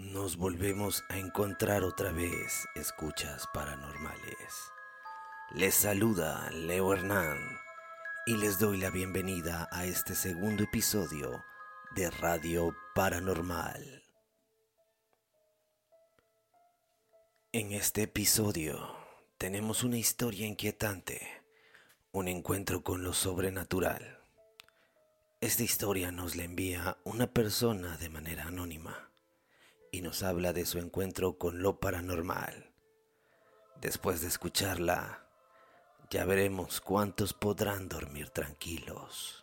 Nos volvemos a encontrar otra vez, escuchas paranormales. Les saluda Leo Hernán y les doy la bienvenida a este segundo episodio de Radio Paranormal. En este episodio tenemos una historia inquietante, un encuentro con lo sobrenatural. Esta historia nos la envía una persona de manera anónima y nos habla de su encuentro con lo paranormal. Después de escucharla, ya veremos cuántos podrán dormir tranquilos.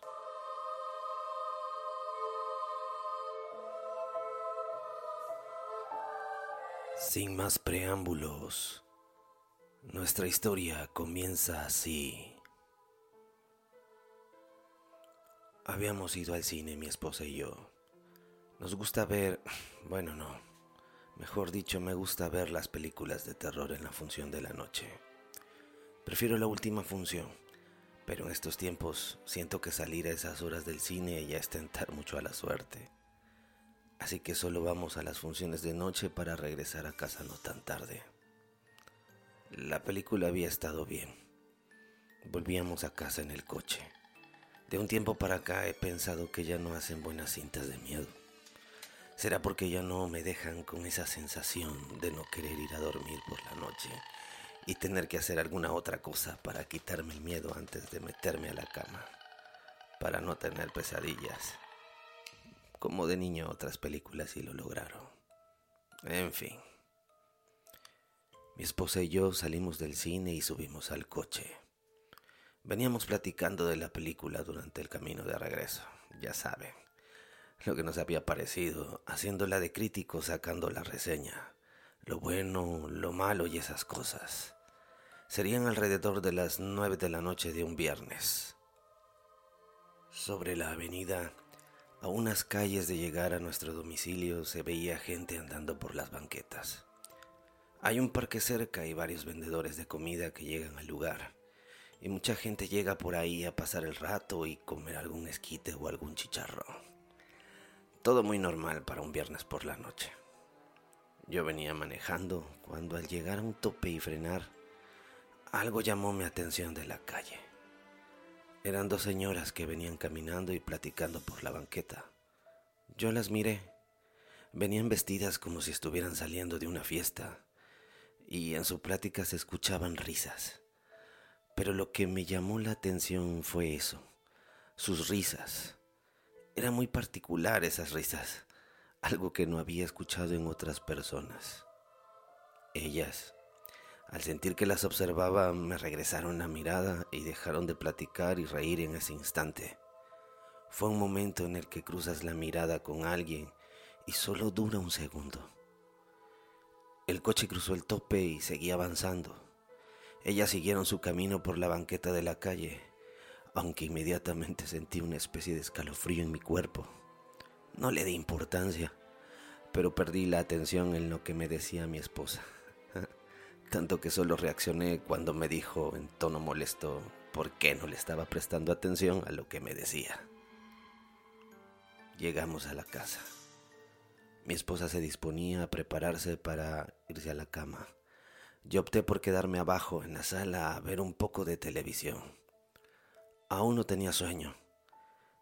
Sin más preámbulos, nuestra historia comienza así. Habíamos ido al cine mi esposa y yo. Nos gusta ver, bueno no, mejor dicho, me gusta ver las películas de terror en la función de la noche. Prefiero la última función, pero en estos tiempos siento que salir a esas horas del cine ya es tentar mucho a la suerte. Así que solo vamos a las funciones de noche para regresar a casa no tan tarde. La película había estado bien. Volvíamos a casa en el coche. De un tiempo para acá he pensado que ya no hacen buenas cintas de miedo. Será porque ya no me dejan con esa sensación de no querer ir a dormir por la noche y tener que hacer alguna otra cosa para quitarme el miedo antes de meterme a la cama, para no tener pesadillas. Como de niño otras películas sí lo lograron. En fin. Mi esposa y yo salimos del cine y subimos al coche. Veníamos platicando de la película durante el camino de regreso, ya saben lo que nos había parecido, haciéndola de crítico, sacando la reseña, lo bueno, lo malo y esas cosas. Serían alrededor de las nueve de la noche de un viernes. Sobre la avenida, a unas calles de llegar a nuestro domicilio, se veía gente andando por las banquetas. Hay un parque cerca y varios vendedores de comida que llegan al lugar. Y mucha gente llega por ahí a pasar el rato y comer algún esquite o algún chicharrón. Todo muy normal para un viernes por la noche. Yo venía manejando cuando al llegar a un tope y frenar, algo llamó mi atención de la calle. Eran dos señoras que venían caminando y platicando por la banqueta. Yo las miré. Venían vestidas como si estuvieran saliendo de una fiesta y en su plática se escuchaban risas. Pero lo que me llamó la atención fue eso, sus risas eran muy particular esas risas, algo que no había escuchado en otras personas. Ellas, al sentir que las observaba, me regresaron la mirada y dejaron de platicar y reír en ese instante. Fue un momento en el que cruzas la mirada con alguien y solo dura un segundo. El coche cruzó el tope y seguía avanzando. Ellas siguieron su camino por la banqueta de la calle aunque inmediatamente sentí una especie de escalofrío en mi cuerpo. No le di importancia, pero perdí la atención en lo que me decía mi esposa. Tanto que solo reaccioné cuando me dijo en tono molesto por qué no le estaba prestando atención a lo que me decía. Llegamos a la casa. Mi esposa se disponía a prepararse para irse a la cama. Yo opté por quedarme abajo en la sala a ver un poco de televisión. Aún no tenía sueño.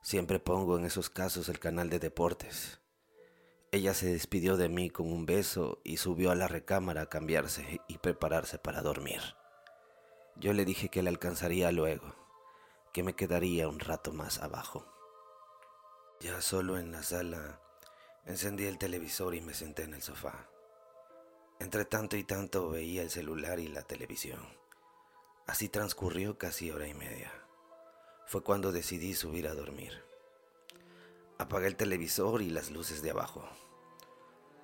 Siempre pongo en esos casos el canal de deportes. Ella se despidió de mí con un beso y subió a la recámara a cambiarse y prepararse para dormir. Yo le dije que la alcanzaría luego, que me quedaría un rato más abajo. Ya solo en la sala, encendí el televisor y me senté en el sofá. Entre tanto y tanto veía el celular y la televisión. Así transcurrió casi hora y media fue cuando decidí subir a dormir. Apagué el televisor y las luces de abajo.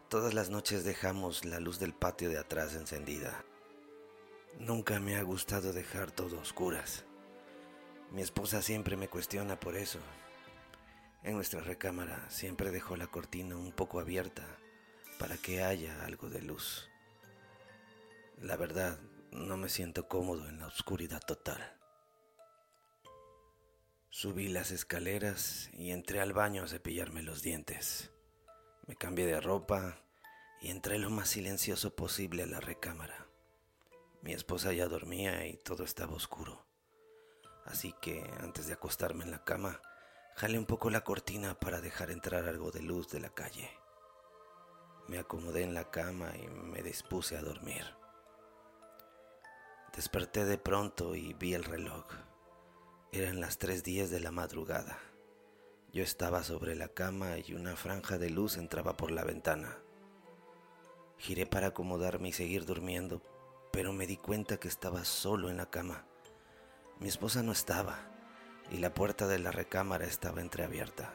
Todas las noches dejamos la luz del patio de atrás encendida. Nunca me ha gustado dejar todo a oscuras. Mi esposa siempre me cuestiona por eso. En nuestra recámara siempre dejo la cortina un poco abierta para que haya algo de luz. La verdad, no me siento cómodo en la oscuridad total. Subí las escaleras y entré al baño a cepillarme los dientes. Me cambié de ropa y entré lo más silencioso posible a la recámara. Mi esposa ya dormía y todo estaba oscuro. Así que antes de acostarme en la cama, jalé un poco la cortina para dejar entrar algo de luz de la calle. Me acomodé en la cama y me dispuse a dormir. Desperté de pronto y vi el reloj. Eran las tres días de la madrugada. Yo estaba sobre la cama y una franja de luz entraba por la ventana. Giré para acomodarme y seguir durmiendo, pero me di cuenta que estaba solo en la cama. Mi esposa no estaba y la puerta de la recámara estaba entreabierta.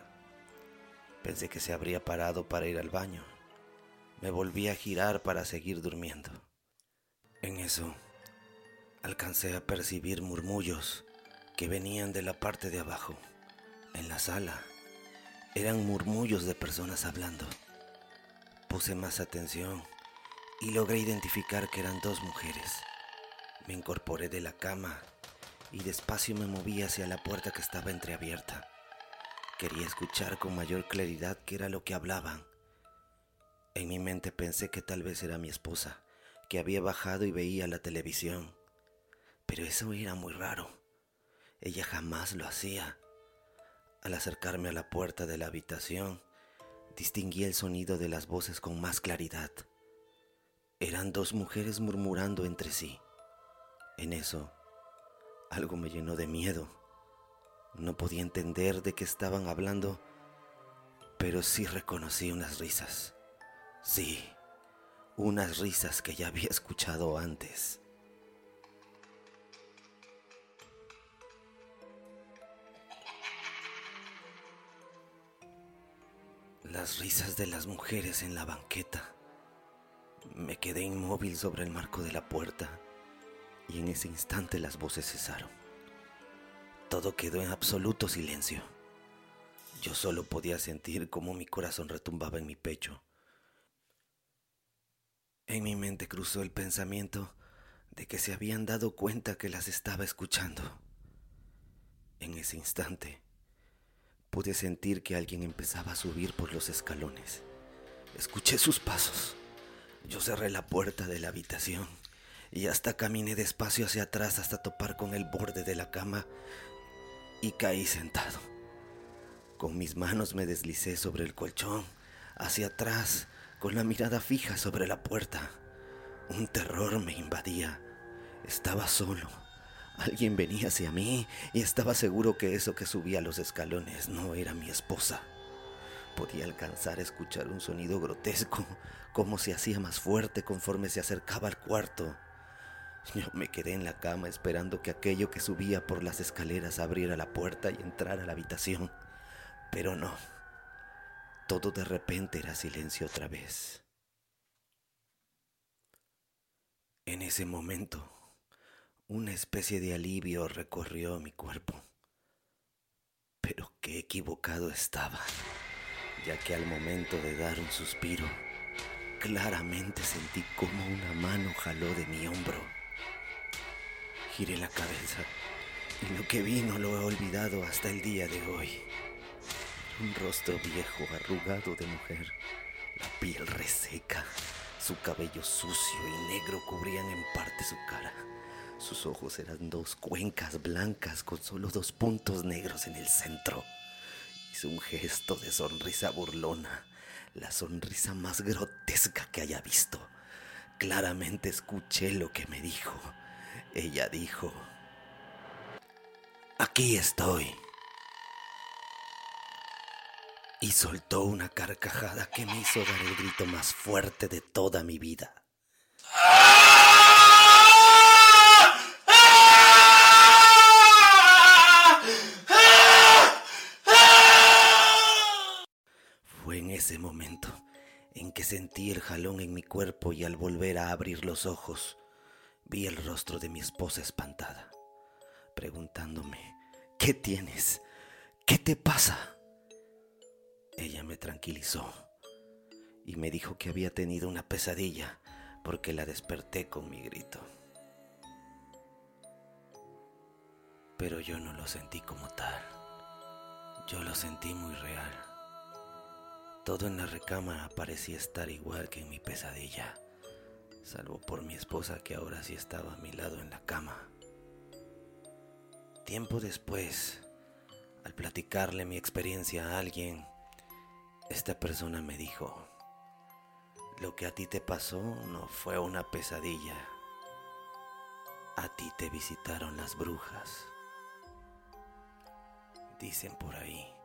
Pensé que se habría parado para ir al baño. Me volví a girar para seguir durmiendo. En eso, alcancé a percibir murmullos que venían de la parte de abajo, en la sala. Eran murmullos de personas hablando. Puse más atención y logré identificar que eran dos mujeres. Me incorporé de la cama y despacio me moví hacia la puerta que estaba entreabierta. Quería escuchar con mayor claridad qué era lo que hablaban en mi mente pensé que tal vez era mi esposa, que había bajado y veía la televisión. Pero eso era muy raro. Ella jamás lo hacía. Al acercarme a la puerta de la habitación, distinguí el sonido de las voces con más claridad. Eran dos mujeres murmurando entre sí. En eso, algo me llenó de miedo. No podía entender de qué estaban hablando, pero sí reconocí unas risas. Sí, unas risas que ya había escuchado antes. Las risas de las mujeres en la banqueta. Me quedé inmóvil sobre el marco de la puerta y en ese instante las voces cesaron. Todo quedó en absoluto silencio. Yo solo podía sentir cómo mi corazón retumbaba en mi pecho en mi mente cruzó el pensamiento de que se habían dado cuenta que las estaba escuchando. En ese instante, pude sentir que alguien empezaba a subir por los escalones. Escuché sus pasos. Yo cerré la puerta de la habitación y hasta caminé despacio hacia atrás hasta topar con el borde de la cama y caí sentado. Con mis manos me deslicé sobre el colchón, hacia atrás, con la mirada fija sobre la puerta. Un terror me invadía. Estaba solo. Alguien venía hacia mí y estaba seguro que eso que subía los escalones no era mi esposa. Podía alcanzar a escuchar un sonido grotesco, como se hacía más fuerte conforme se acercaba al cuarto. Yo me quedé en la cama esperando que aquello que subía por las escaleras abriera la puerta y entrara a la habitación. Pero no. Todo de repente era silencio otra vez. En ese momento, una especie de alivio recorrió mi cuerpo. Pero qué equivocado estaba, ya que al momento de dar un suspiro, claramente sentí como una mano jaló de mi hombro. Giré la cabeza y lo que vi no lo he olvidado hasta el día de hoy. Un rostro viejo, arrugado de mujer, la piel reseca, su cabello sucio y negro cubrían en parte su cara. Sus ojos eran dos cuencas blancas con solo dos puntos negros en el centro. Hizo un gesto de sonrisa burlona, la sonrisa más grotesca que haya visto. Claramente escuché lo que me dijo. Ella dijo, aquí estoy y soltó una carcajada que me hizo dar el grito más fuerte de toda mi vida. En ese momento en que sentí el jalón en mi cuerpo y al volver a abrir los ojos, vi el rostro de mi esposa espantada, preguntándome, ¿qué tienes? ¿Qué te pasa? Ella me tranquilizó y me dijo que había tenido una pesadilla porque la desperté con mi grito. Pero yo no lo sentí como tal. Yo lo sentí muy real. Todo en la recámara parecía estar igual que en mi pesadilla, salvo por mi esposa que ahora sí estaba a mi lado en la cama. Tiempo después, al platicarle mi experiencia a alguien, esta persona me dijo, lo que a ti te pasó no fue una pesadilla, a ti te visitaron las brujas. Dicen por ahí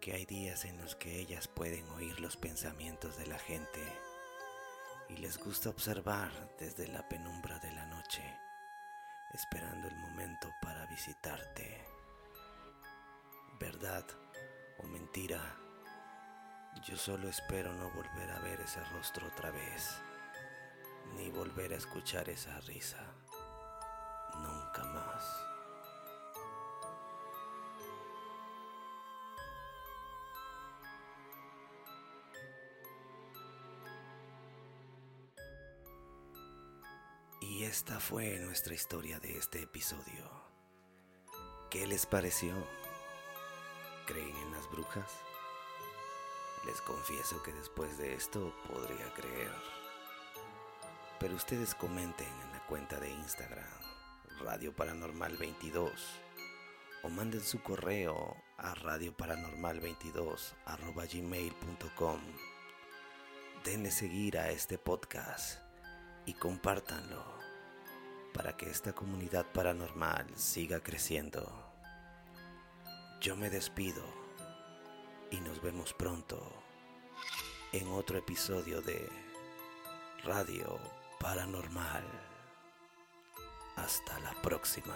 que hay días en los que ellas pueden oír los pensamientos de la gente y les gusta observar desde la penumbra de la noche, esperando el momento para visitarte. ¿Verdad o mentira? Yo solo espero no volver a ver ese rostro otra vez, ni volver a escuchar esa risa. Y esta fue nuestra historia de este episodio. ¿Qué les pareció? ¿Creen en las brujas? Les confieso que después de esto podría creer. Pero ustedes comenten en la cuenta de Instagram, Radio Paranormal 22, o manden su correo a radioparanormal22 gmail.com. Denle seguir a este podcast y compártanlo para que esta comunidad paranormal siga creciendo. Yo me despido y nos vemos pronto en otro episodio de Radio Paranormal. Hasta la próxima.